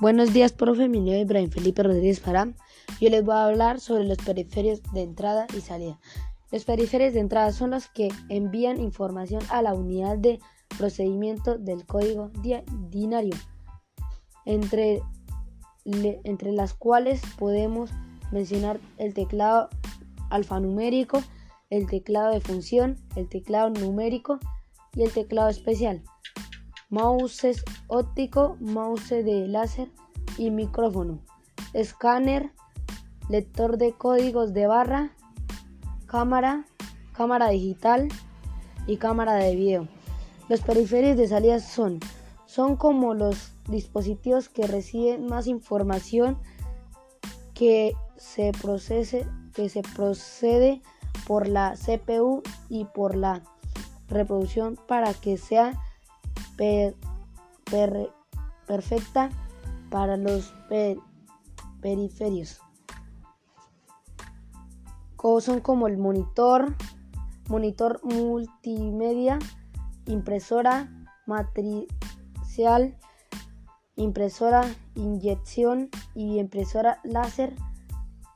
Buenos días, profe. Mi nombre es Ibrahim Felipe Rodríguez Param. Yo les voy a hablar sobre los periferios de entrada y salida. Los periferios de entrada son los que envían información a la unidad de procedimiento del código binario, entre, entre las cuales podemos mencionar el teclado alfanumérico, el teclado de función, el teclado numérico y el teclado especial mouse óptico, mouse de láser y micrófono, escáner, lector de códigos de barra, cámara, cámara digital y cámara de video. Los periféricos de salida son, son como los dispositivos que reciben más información que se procese, que se procede por la CPU y por la reproducción para que sea perfecta para los periferios. Son como el monitor, monitor multimedia, impresora matricial, impresora inyección y impresora láser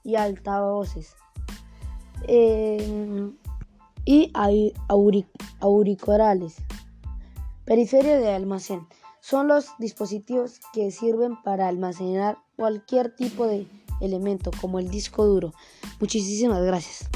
y altavoces. Eh, y auriculares. Periferia de almacén. Son los dispositivos que sirven para almacenar cualquier tipo de elemento como el disco duro. Muchísimas gracias.